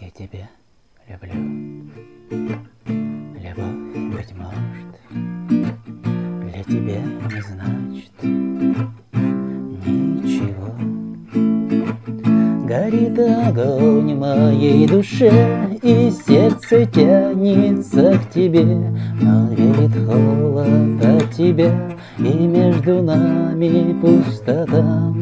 Я тебя люблю. Любовь, быть может, для тебя не значит ничего. Горит огонь в моей душе, и сердце тянется к тебе, но верит холод от тебя, и между нами пустота.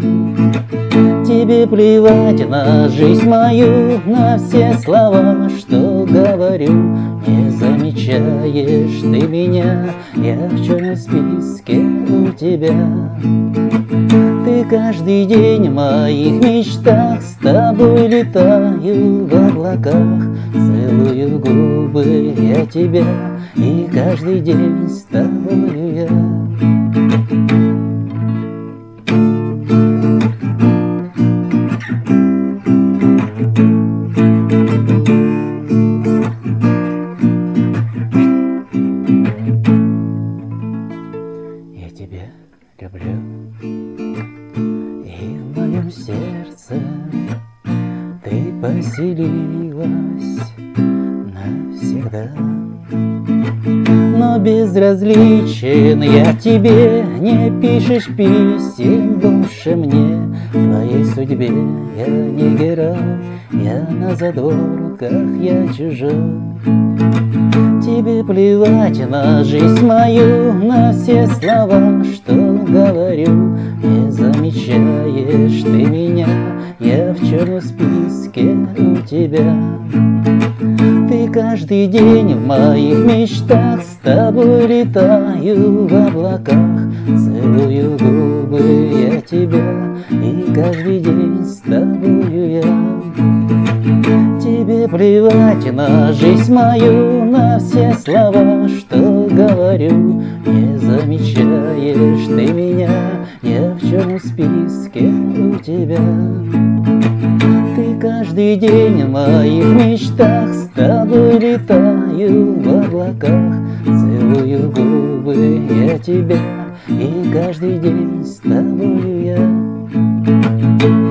Тебе плевать на жизнь мою, на все слова, что говорю. Не замечаешь ты меня, я в черном списке у тебя. Ты каждый день в моих мечтах, с тобой летаю в облаках, целую губы я тебя, и каждый день с тобою я. Люблю, и в моем сердце ты поселилась навсегда. Но безразличен я тебе, не пишешь писем больше мне. Твоей судьбе я не герой, я на задворках, я чужой. Тебе плевать на жизнь мою, на все слова, что говорю. Не замечаешь ты меня, я в черном списке у тебя. Ты каждый день в моих мечтах, с тобой летаю в облаках, целую губы я тебя, и каждый день с тобою я. Тебе плевать на жизнь мою, на все слова, что говорю. Не замечаешь ты меня, я в черном списке у тебя. Ты каждый день в моих мечтах, с тобой летаю в облаках, целую губы я тебя, и каждый день с тобою я.